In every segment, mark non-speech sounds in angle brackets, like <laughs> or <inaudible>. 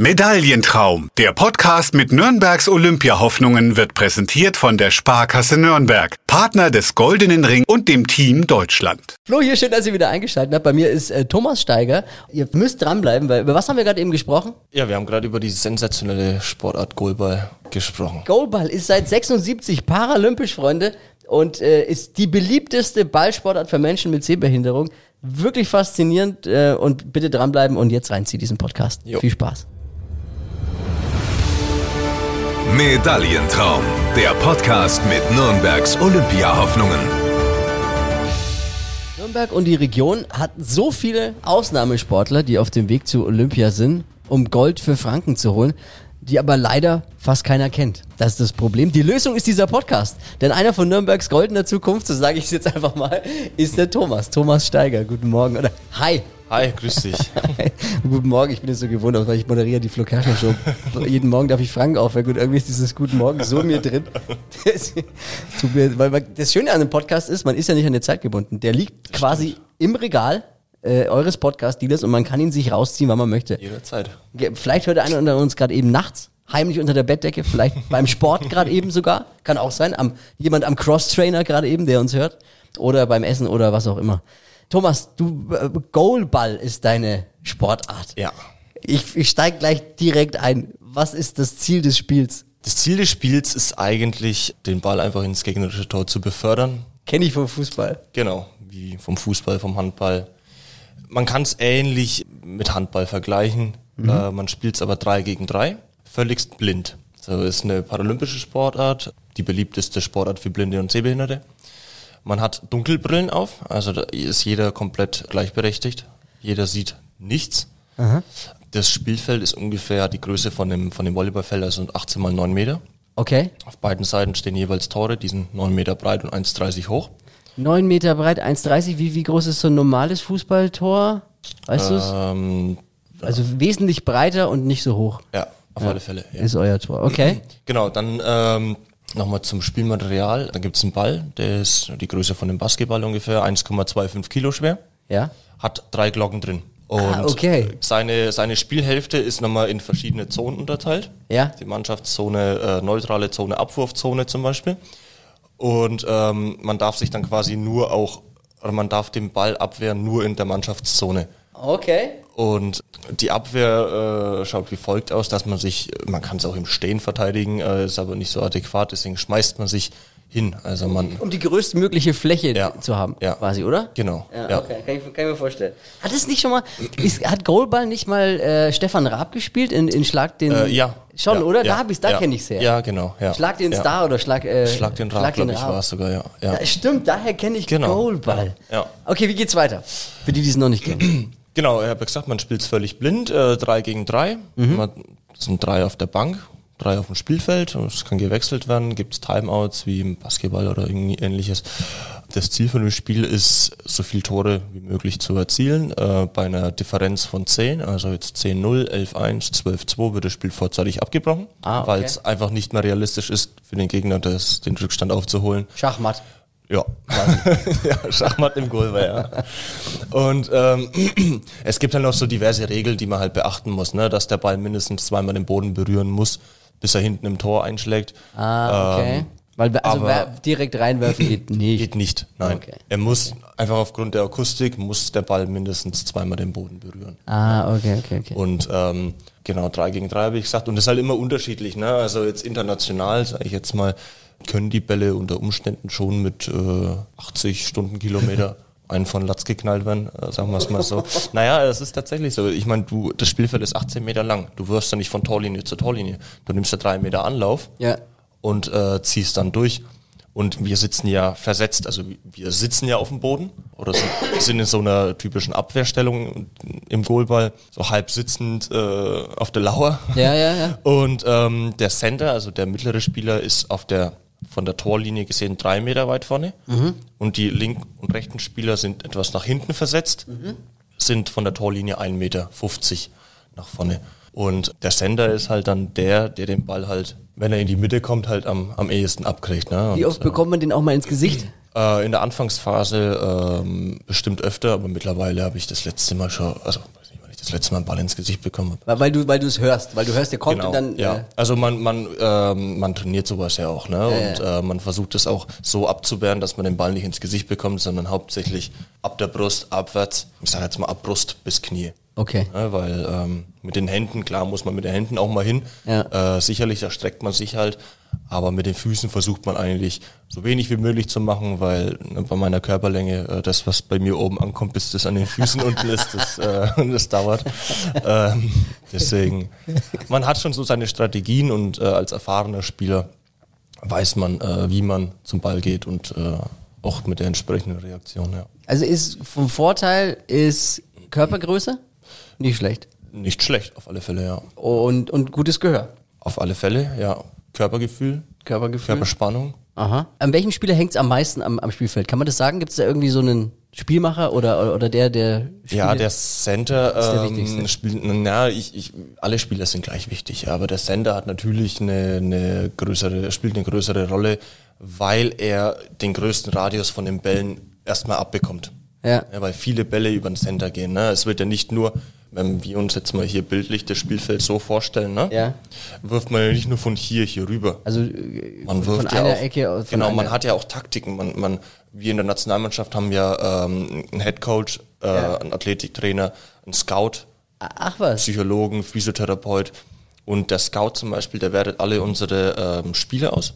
Medaillentraum. Der Podcast mit Nürnbergs Olympiahoffnungen wird präsentiert von der Sparkasse Nürnberg, Partner des Goldenen Ring und dem Team Deutschland. Flo, hier schön, dass ihr wieder eingeschaltet habt. Bei mir ist äh, Thomas Steiger. Ihr müsst dranbleiben, weil über was haben wir gerade eben gesprochen? Ja, wir haben gerade über die sensationelle Sportart Goalball gesprochen. Goalball ist seit 76 paralympisch, Freunde, und äh, ist die beliebteste Ballsportart für Menschen mit Sehbehinderung. Wirklich faszinierend äh, und bitte dranbleiben und jetzt reinziehen diesen Podcast. Jo. Viel Spaß. Medaillentraum. Der Podcast mit Nürnbergs Olympiahoffnungen. Nürnberg und die Region hat so viele Ausnahmesportler, die auf dem Weg zu Olympia sind, um Gold für Franken zu holen, die aber leider fast keiner kennt. Das ist das Problem. Die Lösung ist dieser Podcast. Denn einer von Nürnbergs goldener Zukunft, so sage ich es jetzt einfach mal, ist der Thomas. Thomas Steiger. Guten Morgen. Oder Hi. Hi, grüß dich. <laughs> Guten Morgen, ich bin jetzt so gewohnt, weil ich moderiere die Flo Kerschner Show. Jeden Morgen darf ich Frank aufwecken und irgendwie ist dieses Guten Morgen so mir drin. Das, mir, weil das Schöne an dem Podcast ist, man ist ja nicht an die Zeit gebunden. Der liegt quasi im Regal äh, eures Podcast-Dealers und man kann ihn sich rausziehen, wann man möchte. Jederzeit. Vielleicht hört einer unter uns gerade eben nachts, heimlich unter der Bettdecke, vielleicht beim Sport <laughs> gerade eben sogar. Kann auch sein. Am, jemand am Cross-Trainer gerade eben, der uns hört. Oder beim Essen oder was auch immer. Thomas, du, äh, Goalball ist deine Sportart. Ja. Ich, ich steige gleich direkt ein. Was ist das Ziel des Spiels? Das Ziel des Spiels ist eigentlich, den Ball einfach ins gegnerische Tor zu befördern. Kenne ich vom Fußball. Genau, wie vom Fußball, vom Handball. Man kann es ähnlich mit Handball vergleichen. Äh, man spielt es aber drei gegen drei, völligst blind. So ist eine paralympische Sportart, die beliebteste Sportart für Blinde und Sehbehinderte. Man hat Dunkelbrillen auf, also da ist jeder komplett gleichberechtigt. Jeder sieht nichts. Das Spielfeld ist ungefähr die Größe von dem, von dem Volleyballfeld, also 18 mal 9 Meter. Okay. Auf beiden Seiten stehen jeweils Tore, die sind 9 Meter breit und 1,30 hoch. 9 Meter breit, 1,30. Wie, wie groß ist so ein normales Fußballtor? Weißt? Ähm, Also wesentlich breiter und nicht so hoch ja, auf alle Fälle. Ja. ist euer Tor. Okay. Genau, dann ähm, nochmal zum Spielmaterial. Da gibt's einen Ball, der ist die Größe von einem Basketball ungefähr, 1,25 Kilo schwer, Ja. hat drei Glocken drin. Und Ah, okay. seine, seine Spielhälfte ist nochmal in verschiedene Zonen unterteilt. Ja. Die Mannschaftszone, äh, neutrale Zone, Abwurfzone zum Beispiel. Und ähm, man darf sich dann quasi nur auch, oder man darf den Ball abwehren nur in der Mannschaftszone. Okay. Und die Abwehr äh, schaut wie folgt aus, dass man sich, man kann es auch im Stehen verteidigen, äh, ist aber nicht so adäquat, deswegen schmeißt man sich hin. Also man, Um die größtmögliche Fläche Ja. zu haben, Ja. quasi, oder? genau. Ja, Ja, okay, kann ich, kann ich mir vorstellen. Hat es nicht schon mal, ist, hat Goalball nicht mal äh, Stefan Raab gespielt in, in Schlag den... Äh, ja. Schon, oder? Da hab ich's, da ja. kenn ich's her. Ja, genau. Schlag den. Star oder Schlag... Äh, Schlag den Raab, glaube ich, war es sogar, ja. ja. Ja, stimmt, daher kenne ich Genau. Goalball. Ja. Okay, wie geht's weiter? Für die, die es noch nicht kennen. Genau, ich habe gesagt, man spielt völlig blind, äh, drei gegen drei. Mhm. Man, das sind drei auf der Bank, drei auf dem Spielfeld. Es kann gewechselt werden, gibt es Timeouts wie im Basketball oder irgendwie ähnliches. Das Ziel von dem Spiel ist, so viel Tore wie möglich zu erzielen. Äh, bei einer Differenz von 10, also jetzt 10-0, 11-1, 12-2 wird das Spiel vorzeitig abgebrochen, Ah, okay. weil es einfach nicht mehr realistisch ist, für den Gegner das, den Rückstand aufzuholen. Schachmatt. Ja, <laughs> ja, Schachmatt im Golfer, ja. Und ähm, <clears throat> es gibt halt noch so diverse Regeln, die man halt beachten muss, ne? dass der Ball mindestens zweimal den Boden berühren muss, bis er hinten im Tor einschlägt. Ah, okay. Ähm, Weil, also direkt reinwerfen geht <clears throat> nicht. Geht nicht, nein. Okay. Er muss, einfach aufgrund der Akustik, muss der Ball mindestens zweimal den Boden berühren. Ah, okay, okay, okay. Und ähm, genau, drei gegen drei habe ich gesagt. Und das ist halt immer unterschiedlich. Ne? Also jetzt international, sage ich jetzt mal, können die Bälle unter Umständen schon mit äh, 80 Stundenkilometer <laughs> einen von Latz geknallt werden, äh, sagen wir es mal so. naja, es ist tatsächlich so. Ich meine, du, das Spielfeld ist 18 Meter lang. Du wirfst ja nicht von Torlinie zu Torlinie. Du nimmst ja drei Meter Anlauf Ja. und äh, ziehst dann durch. Und wir sitzen ja versetzt, also wir sitzen ja auf dem Boden oder sind, in so einer typischen Abwehrstellung im Goalball, so halb sitzend äh, auf der Lauer. Ja, ja, ja. <laughs> Und ähm, der Center, also der mittlere Spieler, ist auf der von der Torlinie gesehen drei Meter weit vorne. Und die linken und rechten Spieler sind etwas nach hinten versetzt, sind von der Torlinie 1,50 Meter nach vorne. Und der Sender ist halt dann der, der den Ball halt, wenn er in die Mitte kommt, halt am, am ehesten abkriegt. Ne? Wie Und, oft bekommt man den auch mal ins Gesicht? äh, in der Anfangsphase ähm, bestimmt öfter, aber mittlerweile habe ich das letzte Mal schon, also das letzte Mal einen Ball ins Gesicht bekommen habe. Weil, weil du weil du es hörst, weil du hörst, der kommt und dann. Genau, ja. Äh, Also man, man, ähm, man trainiert sowas ja auch, ne? und Äh, man versucht es auch so abzuwehren, dass man den Ball nicht ins Gesicht bekommt, sondern hauptsächlich ab der Brust, abwärts. Ich sage jetzt mal ab Brust bis Knie. okay. Ne? Weil ähm, mit den Händen, klar muss man mit den Händen auch mal hin. Ja. Äh, sicherlich, da streckt man sich halt. Aber mit den Füßen versucht man eigentlich so wenig wie möglich zu machen, weil ne, bei meiner Körperlänge äh, das, was bei mir oben ankommt, bis das an den Füßen unten ist, das, äh, <laughs> das dauert. Ähm, deswegen, man hat schon so seine Strategien und äh, als erfahrener Spieler weiß man, äh, wie man zum Ball geht und äh, auch mit der entsprechenden Reaktion. Ja. Also ist vom Vorteil ist Körpergröße nicht schlecht Nicht schlecht, auf alle Fälle, ja. und und gutes Gehör. Auf alle Fälle, ja. Körpergefühl, Körpergefühl. Körperspannung. Aha. An welchem Spieler hängt es am meisten am, am Spielfeld? Kann man das sagen? Gibt es da irgendwie so einen Spielmacher oder oder der der Ja, Spiele- der Center der ähm, wichtigste. spielt, na, ich, ich, alle Spieler sind gleich wichtig, ja, aber der Center hat natürlich eine, eine größere, spielt eine größere Rolle, weil er den größten Radius von den Bällen erstmal abbekommt. Ja. ja. Weil viele Bälle über den Center gehen. Ne? Es wird ja nicht nur, wenn wir uns jetzt mal hier bildlich das Spielfeld so vorstellen, ne? Ja. wirft man ja nicht nur von hier hier rüber. also äh, Man von wirft ja einer auch, Ecke aus- von genau, man hat ja auch Taktiken. Man, man, wir in der Nationalmannschaft haben ja ähm, einen Headcoach, äh, Ja. einen Athletiktrainer, einen Scout, Ach was. Psychologen, Physiotherapeut. Und der Scout zum Beispiel, der wertet alle unsere ähm, Spiele aus,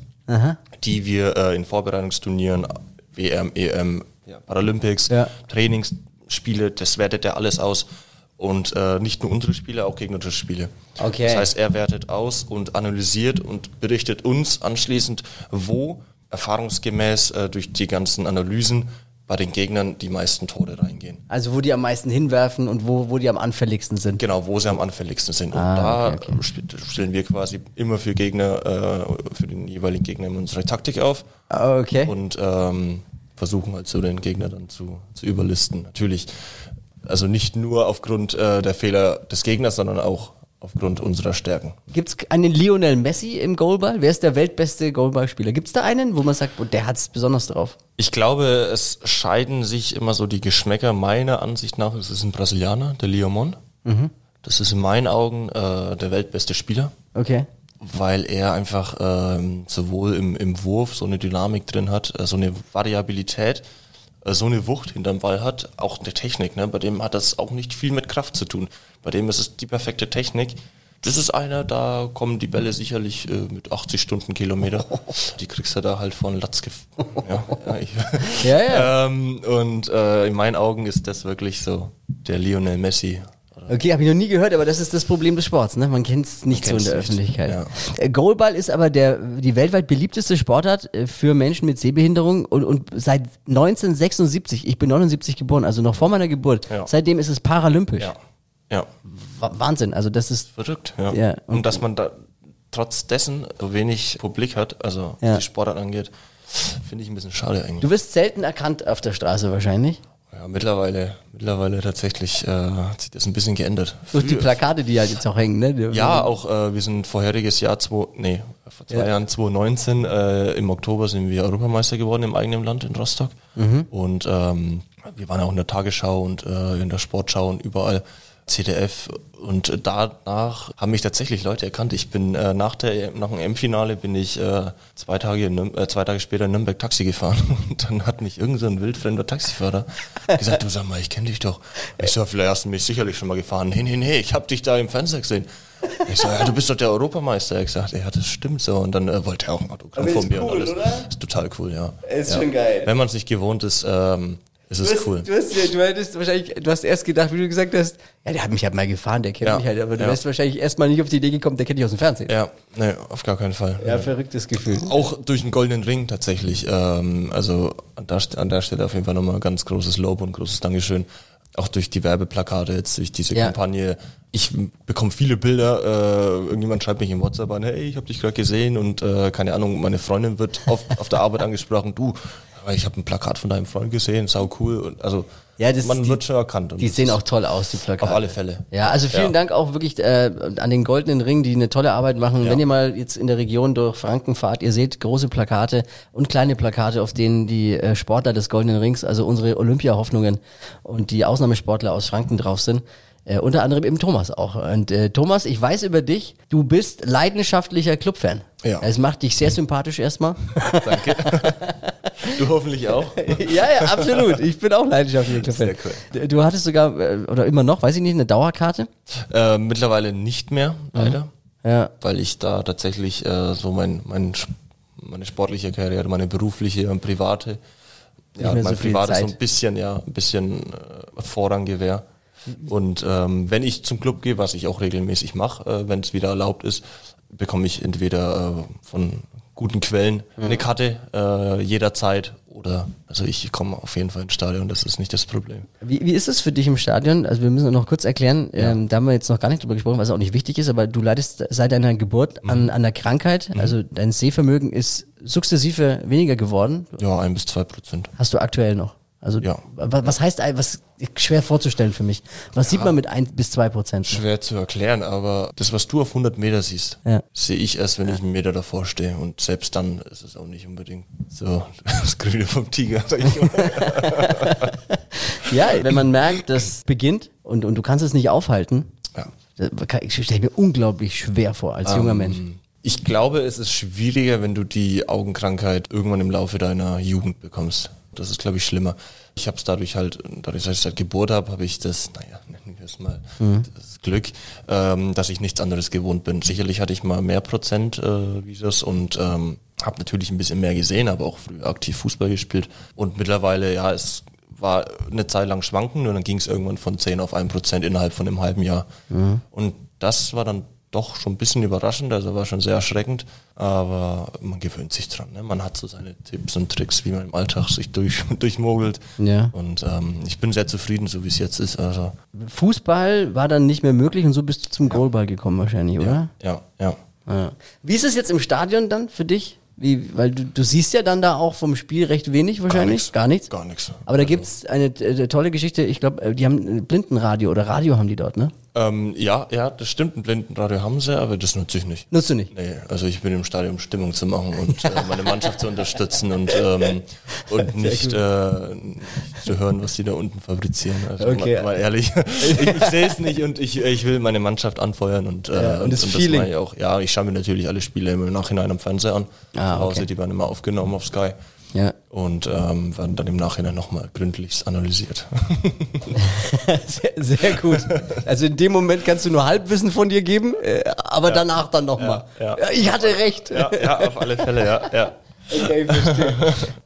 die wir äh, in Vorbereitungsturnieren, WM, EM, ja, Paralympics, Ja. Trainingsspiele, das wertet er alles aus. Und äh, nicht nur unsere Spiele, auch gegnerische Spiele. Okay. Das heißt, er wertet aus und analysiert und berichtet uns anschließend, wo erfahrungsgemäß äh, durch die ganzen Analysen bei den Gegnern die meisten Tore reingehen. Also wo die am meisten hinwerfen und wo, wo die am anfälligsten sind. Genau, wo sie am anfälligsten sind. Und Ah, da okay, okay. stellen wir quasi immer für Gegner, äh, für den jeweiligen Gegner unsere Taktik auf Ah, Okay. und ähm, versuchen halt so den Gegner dann zu, zu überlisten. Natürlich, also nicht nur aufgrund äh, der Fehler des Gegners, sondern auch aufgrund unserer Stärken. Gibt es einen Lionel Messi im Goalball? Wer ist der weltbeste Goalballspieler? Gibt es da einen, wo man sagt, oh, der hat es besonders drauf? Ich glaube, es scheiden sich immer so die Geschmäcker. Meiner Ansicht nach ist es ein Brasilianer, der Leomon. Das ist in meinen Augen äh, der weltbeste Spieler. Okay. Weil er einfach ähm, sowohl im, im Wurf so eine Dynamik drin hat, äh, so eine Variabilität, äh, so eine Wucht hinterm Ball hat, auch eine Technik. Ne? Bei dem hat das auch nicht viel mit Kraft zu tun. Bei dem ist es die perfekte Technik. Das ist einer, da kommen die Bälle sicherlich äh, mit 80 Stundenkilometer. <laughs> Die kriegst du da halt von Latz ja, ja, ich, Ja, ja. <laughs> ähm, Und äh, in meinen Augen ist das wirklich so der Lionel Messi. Okay, habe ich noch nie gehört, aber das ist das Problem des Sports, ne? Man kennt es nicht so in der nicht, Öffentlichkeit. ja. Äh, Goalball ist aber der die weltweit beliebteste Sportart äh, für Menschen mit Sehbehinderung und, und seit 1976, ich bin 79 geboren, also noch vor meiner Geburt, Ja. seitdem ist es paralympisch. Ja, ja. Wa- Wahnsinn, also das ist Verrückt, ja. Ja, und- und dass man da trotz dessen so wenig Publik hat, also Ja. was die Sportart angeht, finde ich ein bisschen schade eigentlich. Du wirst selten erkannt auf der Straße wahrscheinlich. Ja, mittlerweile, mittlerweile tatsächlich äh, hat sich das ein bisschen geändert. Durch die Plakate, die halt jetzt auch hängen, ne? Ja, auch äh, wir sind vorheriges Jahr, zwei, nee, vor zwei Ja. Jahren 2019, äh, im Oktober sind wir Europameister geworden im eigenen Land in Rostock. Mhm. Und ähm, wir waren auch in der Tagesschau und äh, in der Sportschau und überall. CDF und danach haben mich tatsächlich Leute erkannt. Ich bin äh, nach der nach dem M-Finale bin ich äh, zwei Tage äh, zwei Tage später in Nürnberg Taxi gefahren <laughs> und dann hat mich irgend so ein wildfremder Taxifahrer gesagt, du sag mal, ich kenne dich doch. Ich so, vielleicht hast du mich sicherlich schon mal gefahren. Nee, nee, nee, ich habe dich da im Fernseher gesehen. Ich so, ja, du bist doch der Europameister. Ich sagte, ja, das stimmt so. Und dann äh, wollte er auch ein Autogramm von mir cool, und alles. oder? Ist total cool, ja. Ist ja. schon geil. Wenn man es nicht gewohnt ist, ähm, ist Du es hast, cool. du, hast, ja- du hättest wahrscheinlich, du hast erst gedacht, wie du gesagt hast, ja, der hat mich halt mal gefahren, der kennt Ja, mich halt, aber du ja. wärst wahrscheinlich erstmal nicht auf die Idee gekommen, der kennt dich aus dem Fernsehen. Ja, nee, auf gar keinen Fall. Ja, verrücktes Gefühl. Auch durch den goldenen Ring tatsächlich. Ähm, also an der, an der Stelle auf jeden Fall nochmal ganz großes Lob und großes Dankeschön. Auch durch die Werbeplakate jetzt, durch diese Ja. Kampagne. Ich bekomme viele Bilder. Äh, irgendjemand schreibt mich im WhatsApp an, hey, ich habe dich gerade gesehen und äh, keine Ahnung, meine Freundin wird auf, auf der Arbeit <laughs> angesprochen. Du, aber ich habe ein Plakat von deinem Freund gesehen, sau cool. Und also Ja, das- man die- wird schon erkannt. Die sehen auch toll aus, die Plakate. auf alle Fälle. Ja, also vielen Ja. Dank auch wirklich äh, an den Goldenen Ring, die eine tolle Arbeit machen. Ja. Wenn ihr mal jetzt in der Region durch Franken fahrt, ihr seht große Plakate und kleine Plakate, auf denen die äh, Sportler des Goldenen Rings, also unsere Olympiahoffnungen und die Ausnahmesportler aus Franken drauf sind. Äh, unter anderem eben Thomas auch. Und äh, Thomas, ich weiß über dich, du bist leidenschaftlicher Clubfan. Ja. Es macht dich sehr sympathisch erstmal. <laughs> Danke. du hoffentlich auch. <laughs> ja, ja, absolut. Ich bin auch leidenschaftlicher Clubfan. Sehr Du hattest sogar, äh, oder immer noch, weiß ich nicht, eine Dauerkarte? Äh, mittlerweile nicht mehr, leider. Ja. Weil ich da tatsächlich äh, so mein, mein, meine sportliche Karriere, meine berufliche und private, ja, mein so privates so ein bisschen, ja, ein bisschen äh, Vorrang gewähr. Und ähm, wenn ich zum Club gehe, was ich auch regelmäßig mache, äh, wenn es wieder erlaubt ist, bekomme ich entweder äh, von guten Quellen eine Karte äh, jederzeit oder also ich komme auf jeden Fall ins Stadion, das ist nicht das Problem. Wie, wie ist es für dich im Stadion? Also wir müssen noch kurz erklären, ähm, da haben wir jetzt noch gar nicht drüber gesprochen, was auch nicht wichtig ist, aber du leidest seit deiner Geburt an, an der Krankheit, also dein Sehvermögen ist sukzessive weniger geworden. Ja, ein bis zwei Prozent. Hast du aktuell noch? Also Ja. wa- was heißt, was schwer vorzustellen für mich? Was sieht man mit ein bis zwei Prozent? Schwer zu erklären, aber das, was du auf 100 Meter siehst, Ja. sehe ich erst, wenn ich einen Meter davor stehe. Und selbst dann ist es auch nicht unbedingt so <laughs> das Grüne vom Tiger. <laughs> Ja, wenn man merkt, das beginnt und, und du kannst es nicht aufhalten, ja. das kann- ich stelle mir unglaublich schwer vor als junger Mensch. Ich glaube, es ist schwieriger, wenn du die Augenkrankheit irgendwann im Laufe deiner Jugend bekommst. Das ist, glaube ich, schlimmer. Ich habe es dadurch halt, dadurch, dass ich seit Geburt habe, habe ich das, naja, nennen wir es mal, das Glück, ähm, dass ich nichts anderes gewohnt bin. Sicherlich hatte ich mal mehr Prozent äh, wie das und ähm, habe natürlich ein bisschen mehr gesehen, aber auch früher aktiv Fußball gespielt. Und mittlerweile, ja, es war eine Zeit lang schwanken und dann ging es irgendwann von 10 auf 1 Prozent innerhalb von einem halben Jahr. Und das war dann doch schon ein bisschen überraschend, also war schon sehr erschreckend, aber man gewöhnt sich dran. Ne? Man hat so seine Tipps und Tricks, wie man im Alltag sich durch, <laughs> durchmogelt. Ja. Und ähm, ich bin sehr zufrieden, so wie es jetzt ist. Also Fußball war dann nicht mehr möglich und so bist du zum Goalball gekommen wahrscheinlich, oder? ja, ja. Ja. Wie ist es jetzt im Stadion dann für dich? Wie, weil du, du siehst ja dann da auch vom Spiel recht wenig wahrscheinlich. Gar nichts. Gar nichts. Aber da gibt's eine äh, tolle Geschichte, ich glaube, die haben ein Blindenradio oder Radio haben die dort, ne? Ähm, ja, ja, das stimmt, ein Blindenradio haben sie, aber das nutze ich nicht. Nutzt du nicht? Nee, also ich bin im Stadion, Stimmung zu machen und äh, meine Mannschaft zu unterstützen und, ähm, und nicht, äh, zu hören, was die da unten fabrizieren. Also Okay. mal, mal ehrlich, <laughs> ich, ich sehe es nicht und ich, ich will meine Mannschaft anfeuern und, äh, Ja, und das das Feeling. mache ich auch. Ja, ich schaue mir natürlich alle Spiele im Nachhinein am Fernseher an. Ah, zu Hause, okay. die werden immer aufgenommen auf Sky. Ja. Und ähm, werden dann im Nachhinein nochmal gründlichst analysiert. <laughs> Sehr, sehr gut. Also in dem Moment kannst du nur Halbwissen von dir geben, äh, aber danach dann nochmal. Ja, Ja, ich hatte recht. ja, ja, auf alle Fälle, ja. ja. Okay, verstehe.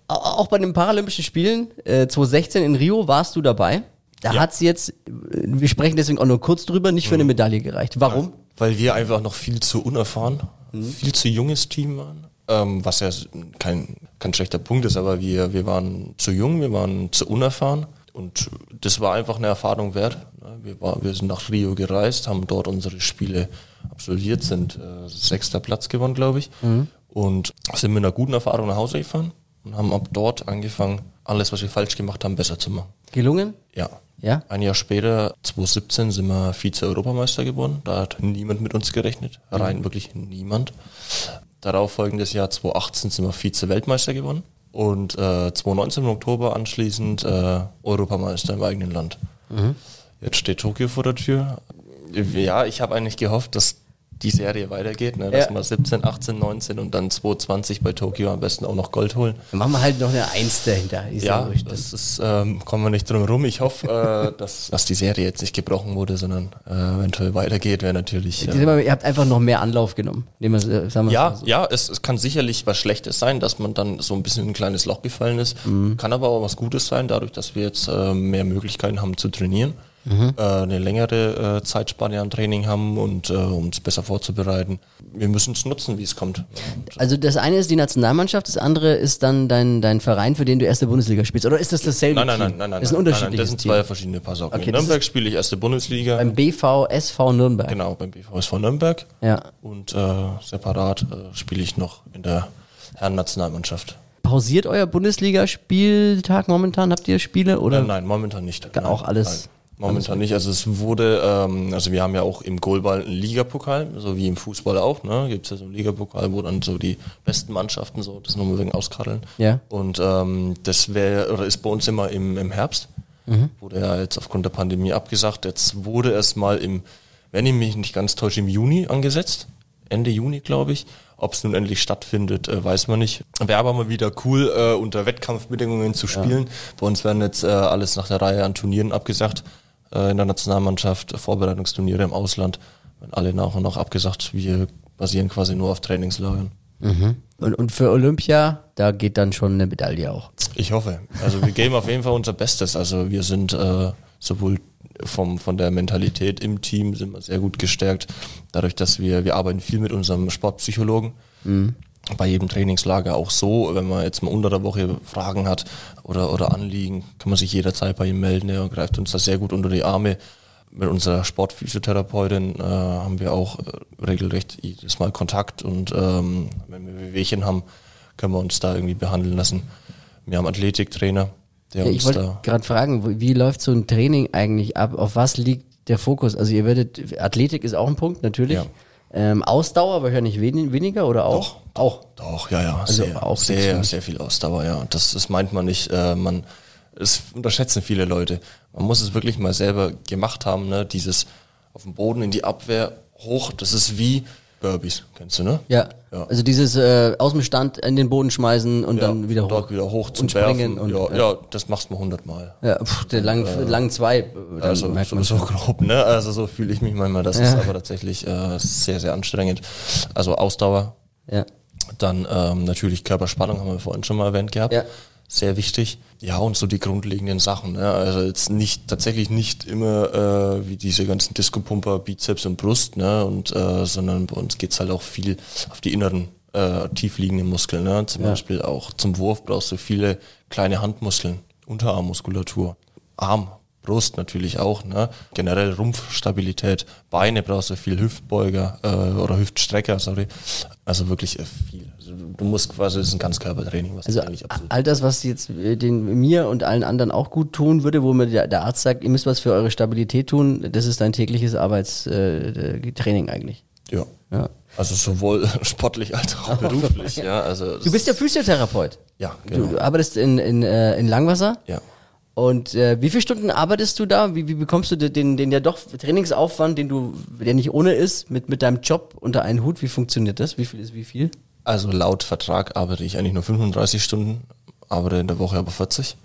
Auch bei den Paralympischen Spielen äh, 2016 in Rio warst du dabei. Da Ja. hat's jetzt, äh, wir sprechen deswegen auch nur kurz drüber, nicht für eine Medaille gereicht. Warum? Weil wir einfach noch viel zu unerfahren, viel zu junges Team waren. Ähm, was ja kein, kein schlechter Punkt ist, aber wir, wir waren zu jung, wir waren zu unerfahren. Und das war einfach eine Erfahrung wert. ne? Wir, war, wir sind nach Rio gereist, haben dort unsere Spiele absolviert, sind äh, sechster Platz gewonnen, glaube ich. Und sind mit einer guten Erfahrung nach Hause gefahren und haben ab dort angefangen, alles, was wir falsch gemacht haben, besser zu machen. Gelungen? Ja. Ja? Ein Jahr später, 2017, sind wir Vize-Europameister geworden. Da hat niemand mit uns gerechnet. Rein wirklich niemand. Darauf folgendes Jahr, 2018, sind wir Vize-Weltmeister geworden. Und äh, 2019 im Oktober anschließend äh, Europameister im eigenen Land. Jetzt steht Tokio vor der Tür. Ja, ich habe eigentlich gehofft, dass die Serie weitergeht, ne? dass Ja. wir 17, 18, 19 und dann 2020 bei Tokio am besten auch noch Gold holen. Dann machen wir halt noch eine Eins dahinter. Ist Ja, wurscht. das ist, ähm, kommen wir nicht drum rum. Ich hoffe, äh, <laughs> dass, dass die Serie jetzt nicht gebrochen wurde, sondern äh, eventuell weitergeht, wäre natürlich. Ich Äh, mal, Ihr habt einfach noch mehr Anlauf genommen. Nehmen wir, äh, sagen wir ja, mal so. ja, es, es kann sicherlich was Schlechtes sein, dass man dann so ein bisschen in ein kleines Loch gefallen ist. Mhm. Kann aber auch was Gutes sein, dadurch, dass wir jetzt äh, mehr Möglichkeiten haben zu trainieren, Mhm. äh, eine längere äh, Zeitspanne an Training haben und äh, um es besser vorzubereiten. Wir müssen es nutzen, wie es kommt. Also das eine ist die Nationalmannschaft, das andere ist dann dein, dein Verein, für den du erste Bundesliga spielst. Oder ist das dasselbe Nein, nein, Team? nein, nein, nein. Das ist ein nein, nein, unterschiedliches Das sind zwei verschiedene Paar Socken. Okay, in Nürnberg spiele ich erste Bundesliga. Beim BVSV Nürnberg. Genau, beim BVSV Nürnberg. Ja. Und äh, separat äh, spiele ich noch in der Herren-Nationalmannschaft. Pausiert euer Bundesligaspieltag momentan? Habt ihr Spiele oder? Äh, nein, momentan nicht. Kann nein, auch alles- Nein, momentan nicht. Also es wurde, ähm, also wir haben ja auch im Goalball einen Ligapokal, so wie im Fußball auch. Ne? Gibt es ja so einen Ligapokal, wo dann so die besten Mannschaften so das nochmal wegen auskaddeln. Ja. Und ähm, das wäre oder ist bei uns immer im, im Herbst. Wurde ja jetzt aufgrund der Pandemie abgesagt. Jetzt wurde es mal im, wenn ich mich nicht ganz täusche, im Juni angesetzt. Ende Juni, glaube ich. Ob es nun endlich stattfindet, äh, weiß man nicht. Wäre aber mal wieder cool, äh, unter Wettkampfbedingungen zu spielen. Bei uns werden jetzt äh, alles nach der Reihe an Turnieren abgesagt äh, in der Nationalmannschaft, Vorbereitungsturniere im Ausland. Werden alle nach und nach abgesagt. Wir basieren quasi nur auf Trainingslagern. Und, und für Olympia, da geht dann schon eine Medaille auch. Ich hoffe. Also wir geben auf jeden Fall unser Bestes. Also wir sind äh, sowohl vom, von der Mentalität im Team sind wir sehr gut gestärkt. Dadurch, dass wir, wir arbeiten viel mit unserem Sportpsychologen. Bei jedem Trainingslager auch so, wenn man jetzt mal unter der Woche Fragen hat oder, oder Anliegen, kann man sich jederzeit bei ihm melden. Er greift uns da sehr gut unter die Arme. Mit unserer Sportphysiotherapeutin äh, haben wir auch äh, regelrecht jedes Mal Kontakt und ähm, wenn wir Wehwehchen haben, können wir uns da irgendwie behandeln lassen. Wir haben Athletiktrainer, der Ja, uns ich wollte da gerade fragen, wie läuft so ein Training eigentlich ab? Auf was liegt der Fokus? Also ihr werdet, Athletik ist auch ein Punkt, natürlich. Ja. Ähm, Ausdauer wahrscheinlich wen, weniger oder auch? Auch. Doch, ja, ja, Also sehr, auch sehr, sehr viel Ausdauer, ja. Das, das meint man nicht. Äh, man, es unterschätzen viele Leute. Man muss es wirklich mal selber gemacht haben, ne? Dieses auf dem Boden in die Abwehr hoch, das ist wie Burpees, kennst du, ne? Ja. Ja. Also dieses äh, aus dem Stand in den Boden schmeißen und dann Ja, wieder von hoch. dort wieder hoch zum und springen. Und, ja, ja. das machst du hundertmal. Ja, pff, der lang, lang zwei, äh, dann Also merkt so, man so schon. grob, ne? Also so fühle ich mich manchmal. Das ist aber tatsächlich äh, sehr, sehr anstrengend. Also Ausdauer, Ja. Dann ähm, natürlich Körperspannung haben wir vorhin schon mal erwähnt gehabt. Ja. Sehr wichtig. Ja, und so die grundlegenden Sachen. Ne? Also jetzt nicht, tatsächlich nicht immer äh, wie diese ganzen Disco-Pumper, Bizeps und Brust, ne? Und äh, sondern bei uns geht's halt auch viel auf die inneren äh, tiefliegenden Muskeln. Ne? Zum Beispiel auch zum Wurf brauchst du viele kleine Handmuskeln, Unterarmmuskulatur, Arm, Brust natürlich auch, ne? Generell Rumpfstabilität, Beine brauchst du viel Hüftbeuger äh, oder Hüftstrecker, sorry. Also wirklich äh, viel. Also du- musst quasi, das ist ein Ganzkörpertraining, was Also all das, was jetzt äh, den, mir und allen anderen auch gut tun würde, wo mir der, der Arzt sagt, ihr müsst was für eure Stabilität tun, das ist dein tägliches Arbeitstraining äh, eigentlich. Ja. Ja. Also sowohl <laughs> sportlich als auch <laughs> beruflich, ja. Also Du bist ja Physiotherapeut. ja, genau. du arbeitest in, in, in Langwasser. Ja. Und äh, wie viele Stunden arbeitest du da? Wie, wie bekommst du den, den ja doch Trainingsaufwand, den du, der nicht ohne ist, mit, mit deinem Job unter einen Hut? Wie funktioniert das? Wie viel ist wie viel? Also laut Vertrag arbeite ich eigentlich nur 35 Stunden, arbeite in der Woche aber 40.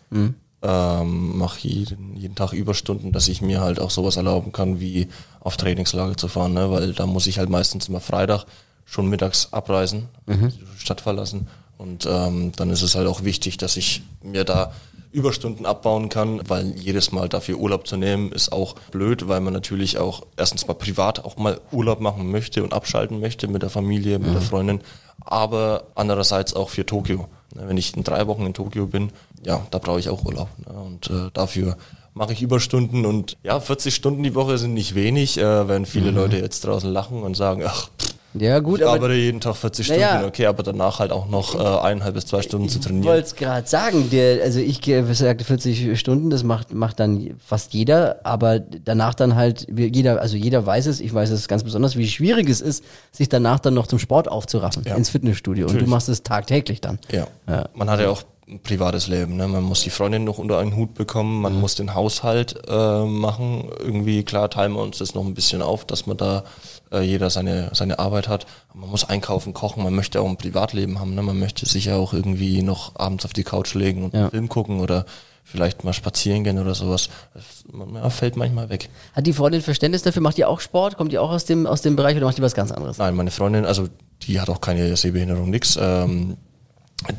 Ähm, Mache jeden, jeden Tag Überstunden, dass ich mir halt auch sowas erlauben kann, wie auf Trainingslager zu fahren, ne? weil da muss ich halt meistens immer Freitag schon mittags abreisen, die Stadt verlassen. Und ähm, dann ist es halt auch wichtig, dass ich mir da Überstunden abbauen kann, weil jedes Mal dafür Urlaub zu nehmen ist auch blöd, weil man natürlich auch erstens mal privat auch mal Urlaub machen möchte und abschalten möchte mit der Familie, mit der Freundin, aber andererseits auch für Tokio. Ne, Wenn ich in drei Wochen in Tokio bin, ja, da brauche ich auch Urlaub. ne, Und äh, dafür mache ich Überstunden und ja, 40 Stunden die Woche sind nicht wenig, äh, werden viele Leute jetzt draußen lachen und sagen, ach, Ja, gut, ich aber arbeite jeden Tag 40 Naja. Stunden, okay, aber danach halt auch noch äh, eineinhalb bis zwei Stunden zu ich trainieren. wollte es gerade sagen. Der, also ich sagte 40 Stunden, das macht, macht dann fast jeder, aber danach dann halt, jeder, also jeder weiß es, ich weiß es ganz besonders, wie schwierig es ist, sich danach dann noch zum Sport aufzuraffen, Ja. ins Fitnessstudio. Und du Natürlich. machst es tagtäglich dann. Ja. Ja. Man hat ja auch ein privates Leben. Ne? Man muss die Freundin noch unter einen Hut bekommen, man Mhm. muss den Haushalt äh, machen. Irgendwie, klar, teilen wir uns das noch ein bisschen auf, dass man da äh, jeder seine, seine Arbeit hat. Man muss einkaufen, kochen, man möchte auch ein Privatleben haben. Ne? Man möchte sich ja auch irgendwie noch abends auf die Couch legen und Ja. einen Film gucken oder vielleicht mal spazieren gehen oder sowas. Das man, ja, fällt manchmal weg. Hat die Freundin Verständnis dafür? Macht die auch Sport? Kommt die auch aus dem, aus dem Bereich oder macht die was ganz anderes? Nein, meine Freundin, also die hat auch keine Sehbehinderung, nix. Ähm,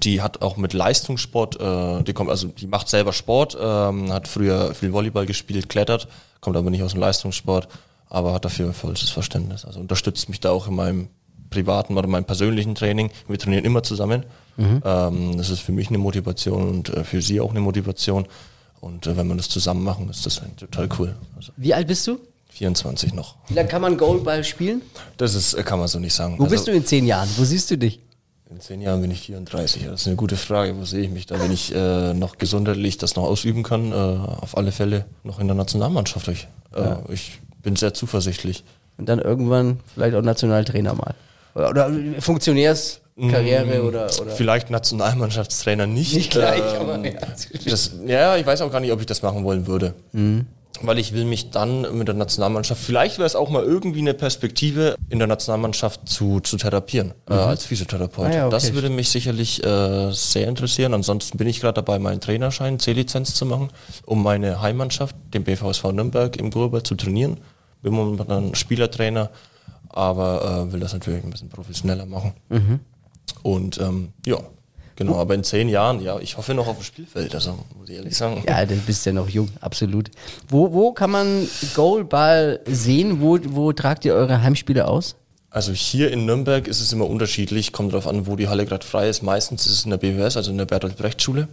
die hat auch mit Leistungssport, äh, die kommt, also die macht selber Sport, ähm, hat früher viel Volleyball gespielt, klettert, kommt aber nicht aus dem Leistungssport, aber hat dafür vollstes Verständnis. Also unterstützt mich da auch in meinem privaten oder meinem persönlichen Training. Wir trainieren immer zusammen. Ähm, das ist für mich eine Motivation und äh, für sie auch eine Motivation. Und äh, wenn wir das zusammen machen, ist das total cool. Also Wie alt bist du? 24 noch. Wie lange kann man Goalball spielen? Das ist, äh, kann man so nicht sagen. Wo Also- bist du in zehn Jahren? Wo siehst du dich? In zehn Jahren bin ich 34. Das ist eine gute Frage. Wo sehe ich mich da, wenn ich äh, noch gesundheitlich das noch ausüben kann? Äh, auf alle Fälle noch in der Nationalmannschaft. Ich, äh, ich bin sehr zuversichtlich. Und dann irgendwann vielleicht auch Nationaltrainer mal. Oder, oder Funktionärs. Karriere oder, oder Vielleicht Nationalmannschaftstrainer nicht. nicht gleich, Ähm, aber ja. das, ja, ich weiß auch gar nicht, ob ich das machen wollen würde. Weil ich will mich dann mit der Nationalmannschaft, vielleicht wäre es auch mal irgendwie eine Perspektive, in der Nationalmannschaft zu, zu therapieren, äh, als Physiotherapeut. Ah ja, okay. Das würde mich sicherlich äh, sehr interessieren. Ansonsten bin ich gerade dabei, meinen Trainerschein, C-Lizenz zu machen, um meine Heimmannschaft, den BVSV Nürnberg, im Gurber zu trainieren. Bin momentan Spielertrainer, aber äh, will das natürlich ein bisschen professioneller machen. Und ähm, ja, genau. Aber in zehn Jahren, ja, ich hoffe noch auf dem Spielfeld, also muss ich ehrlich sagen. Ja, du bist ja noch jung, absolut. Wo, wo kann man Goalball sehen? Wo, wo tragt ihr eure Heimspiele aus? Also hier in Nürnberg ist es immer unterschiedlich, kommt darauf an, wo die Halle gerade frei ist. Meistens ist es in der BWS, also in der Bertolt Brecht Schule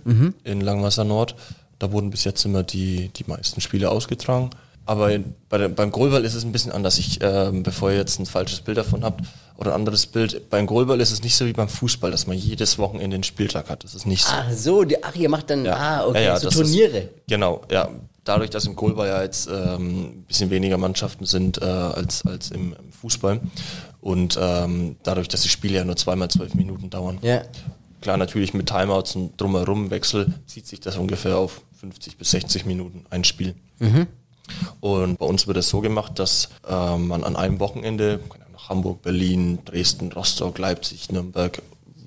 in Langwasser Nord. Da wurden bis jetzt immer die, die meisten Spiele ausgetragen. Aber bei der, beim Goalball ist es ein bisschen anders. Ich, ähm, bevor ihr jetzt ein falsches Bild davon habt oder ein anderes Bild, beim Goalball ist es nicht so wie beim Fußball, dass man jedes Wochenende einen Spieltag hat. Das ist nicht so. Ach so, die, ach, ihr macht dann, ah, okay, so das Turniere. Ist, genau, ja. Dadurch, dass im Goalball ja jetzt ähm, ein bisschen weniger Mannschaften sind äh, als, als im, im Fußball und ähm, dadurch, dass die Spiele ja nur zweimal zwölf Minuten dauern. Ja. Klar, natürlich mit Timeouts und drumherum Wechsel zieht sich das ungefähr auf 50 bis 60 Minuten ein Spiel. Und bei uns wird es so gemacht, dass ähm, man an einem Wochenende nach Hamburg, Berlin, Dresden, Rostock, Leipzig, Nürnberg,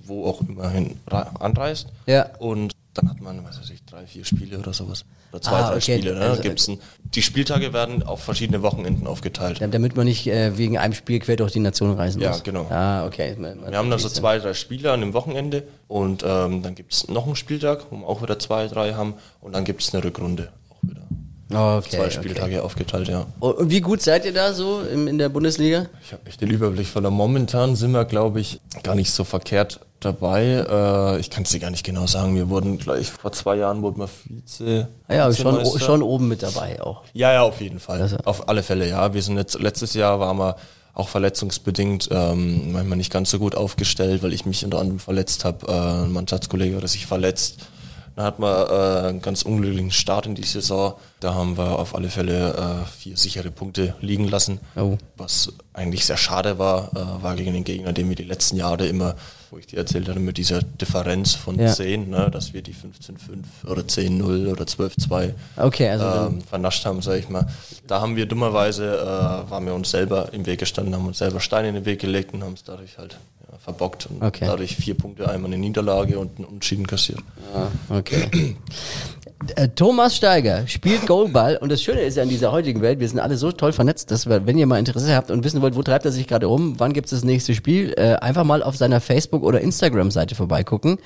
wo auch immer hin anreist. Ja. Und dann hat man, was weiß ich, drei, vier Spiele oder sowas. Oder zwei, Ah, drei okay. Spiele. Ne? Also- Gibt's ein, die Spieltage werden auf verschiedene Wochenenden aufgeteilt. Ja, Damit man nicht äh, wegen einem Spiel quer durch die Nation reisen Ja, muss. genau. Ah, okay. Man- man Wir haben dann so zwei, drei Spiele an dem Wochenende und ähm, dann gibt es noch einen Spieltag, wo wir auch wieder zwei, drei haben und dann gibt es eine Rückrunde auch wieder. Dann. Okay, zwei okay. Spieltage aufgeteilt, ja. Und wie gut seid ihr da so im, in der Bundesliga? Ich habe echt den Überblick verloren. Momentan sind wir, glaube ich, gar nicht so verkehrt dabei. Äh, ich kann es dir gar nicht genau sagen. Wir wurden gleich vor zwei Jahren wurden wir Vize. Ah Ja, schon, schon oben mit dabei auch. Ja, ja, auf jeden Fall. Also- Auf alle Fälle, ja. Wir sind jetzt, letztes Jahr waren wir auch verletzungsbedingt ähm, manchmal nicht ganz so gut aufgestellt, weil ich mich unter anderem verletzt habe. Äh, ein Mannschaftskollege hat sich verletzt. Dann hat man äh, einen ganz unglücklichen Start in die Saison. Da haben wir auf alle Fälle äh, vier sichere Punkte liegen lassen. Oh. Was eigentlich sehr schade war, äh, war gegen den Gegner, den wir die letzten Jahre immer, wo ich dir erzählt hatte, mit dieser Differenz von Ja. 10, ne, dass wir die 15-5 oder 10-0 oder 12-2 Okay, also ähm, vernascht haben, sag ich mal. Da haben wir dummerweise, äh, waren wir uns selber im Weg gestanden, haben uns selber Steine in den Weg gelegt und haben es dadurch halt ja, verbockt und Okay. dadurch vier Punkte, einmal eine Niederlage und einen Unentschieden kassiert. Okay. Äh, Thomas Steiger spielt Goalball und das Schöne ist ja in dieser heutigen Welt, wir sind alle so toll vernetzt, dass wir, wenn ihr mal Interesse habt und wissen wollt, wo treibt er sich gerade rum, wann gibt's das nächste Spiel, äh, einfach mal auf seiner Facebook- oder Instagram-Seite vorbeigucken.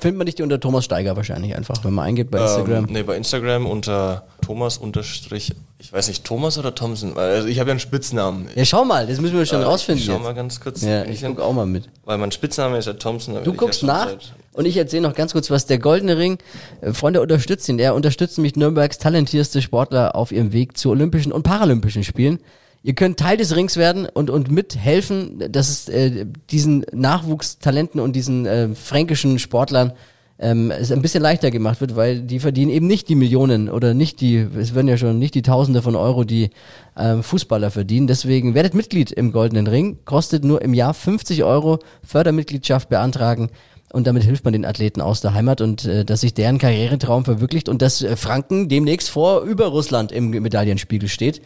Findet man dich unter Thomas Steiger wahrscheinlich einfach, wenn man eingibt bei Instagram. Ähm, nee, bei Instagram unter Thomas unterstrich, ich weiß nicht, Thomas oder Thompson, also ich habe ja einen Spitznamen. Ja, schau mal, das müssen wir schon Äh, rausfinden Ich schau jetzt. mal ganz kurz. Ja, Ich guck auch mal mit. Weil mein Spitzname ist ja Thompson. Du guckst ja nach und ich erzähle noch ganz kurz was. Der Goldene Ring, äh, Freunde unterstützen ihn. Er unterstützt mich Nürnbergs talentierste Sportler auf ihrem Weg zu Olympischen und Paralympischen Spielen. Ihr könnt Teil des Rings werden und, und mithelfen, dass es äh, diesen Nachwuchstalenten und diesen äh, fränkischen Sportlern ähm, es ein bisschen leichter gemacht wird, weil die verdienen eben nicht die Millionen oder nicht die, es werden ja schon nicht die Tausende von Euro, die ähm, Fußballer verdienen. Deswegen werdet Mitglied im Goldenen Ring, kostet nur im Jahr 50 Euro, Fördermitgliedschaft beantragen und damit hilft man den Athleten aus der Heimat und äh, dass sich deren Karrieretraum verwirklicht und dass äh, Franken demnächst vor über Russland im Medaillenspiegel steht.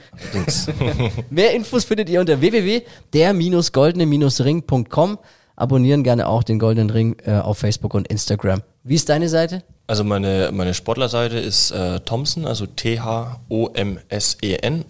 <laughs> Mehr Infos findet ihr unter www.der-goldene-ring.com. Abonnieren gerne auch den Goldenen Ring äh, auf Facebook und Instagram. Wie ist deine Seite? Also meine, meine Sportlerseite ist äh, Thompson, also T-H-O-M-S-E-N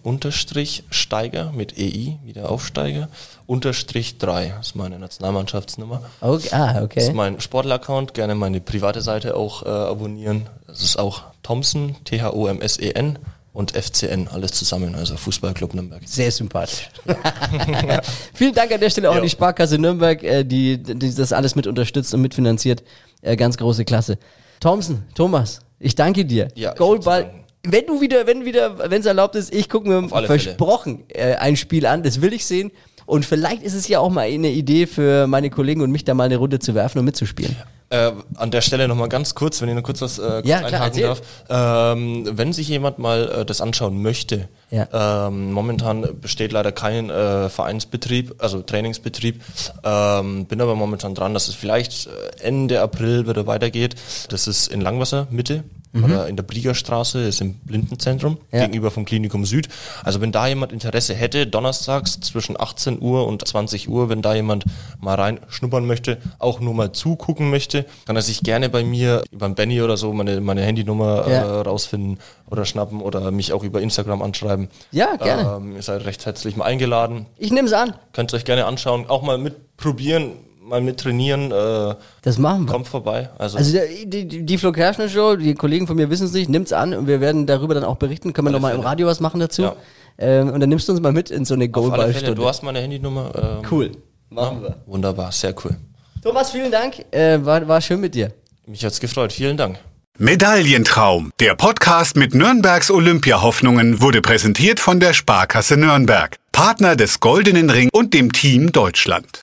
unterstrich Steiger mit EI, wie der Aufsteiger, unterstrich 3, das ist meine Nationalmannschaftsnummer. Okay, ah, Das okay. ist mein Sportler-Account, gerne meine private Seite auch äh, abonnieren. Das ist auch Thompson, T-H-O-M-S-E-N und FCN, alles zusammen, also Fußballclub Nürnberg. Sehr sympathisch. <laughs> Vielen Dank an der Stelle auch an Ja. die Sparkasse Nürnberg, äh, die, die das alles mit unterstützt und mitfinanziert. Äh, ganz große Klasse. Thompson, Thomas, ich danke dir. Ja, Goalball. Wenn du wieder, wenn wieder, wenn es erlaubt ist, ich gucke mir alle Fälle. versprochen äh, ein Spiel an, das will ich sehen. Und vielleicht ist es ja auch mal eine Idee für meine Kollegen und mich da mal eine Runde zu werfen und mitzuspielen. Äh, an der Stelle nochmal ganz kurz, wenn ich noch kurz was äh, kurz Ja, einhaken darf. Ähm, wenn sich jemand mal äh, das anschauen möchte, Ja. ähm, momentan besteht leider kein äh, Vereinsbetrieb, also Trainingsbetrieb. Ähm, bin aber momentan dran, dass es vielleicht äh, Ende April wieder weitergeht. Das ist in Langwasser, Mitte. Oder in der Briegerstraße, ist im Blindenzentrum, Mhm. Ja. gegenüber vom Klinikum Süd. Also wenn da jemand Interesse hätte, donnerstags zwischen 18 Uhr und 20 Uhr, wenn da jemand mal reinschnuppern möchte, auch nur mal zugucken möchte, kann er sich gerne bei mir den Benny oder so meine, meine Handynummer Ja. äh, rausfinden oder schnappen oder mich auch über Instagram anschreiben. Ja, gerne. Ähm, ihr seid recht herzlich mal eingeladen. Ich nehme es an. Könnt ihr euch gerne anschauen, auch mal mitprobieren, mal mit trainieren. Äh, Das machen wir. kommt vorbei. Also, Also der, die, die, die Flo Kerschner Show, die Kollegen von mir wissen es nicht, nimmt's an und wir werden darüber dann auch berichten. Können wir nochmal im. Radio was machen dazu? Ja. Ähm, und dann nimmst du uns mal mit in so eine Goalballstunde. du hast meine Handynummer. Ähm, Cool. Machen wir. Wunderbar, sehr cool. Thomas, vielen Dank. Äh, war, war schön mit dir. Mich hat's gefreut. Vielen Dank. Medaillentraum. Der Podcast mit Nürnbergs Olympiahoffnungen wurde präsentiert von der Sparkasse Nürnberg, Partner des Goldenen Ring und dem Team Deutschland.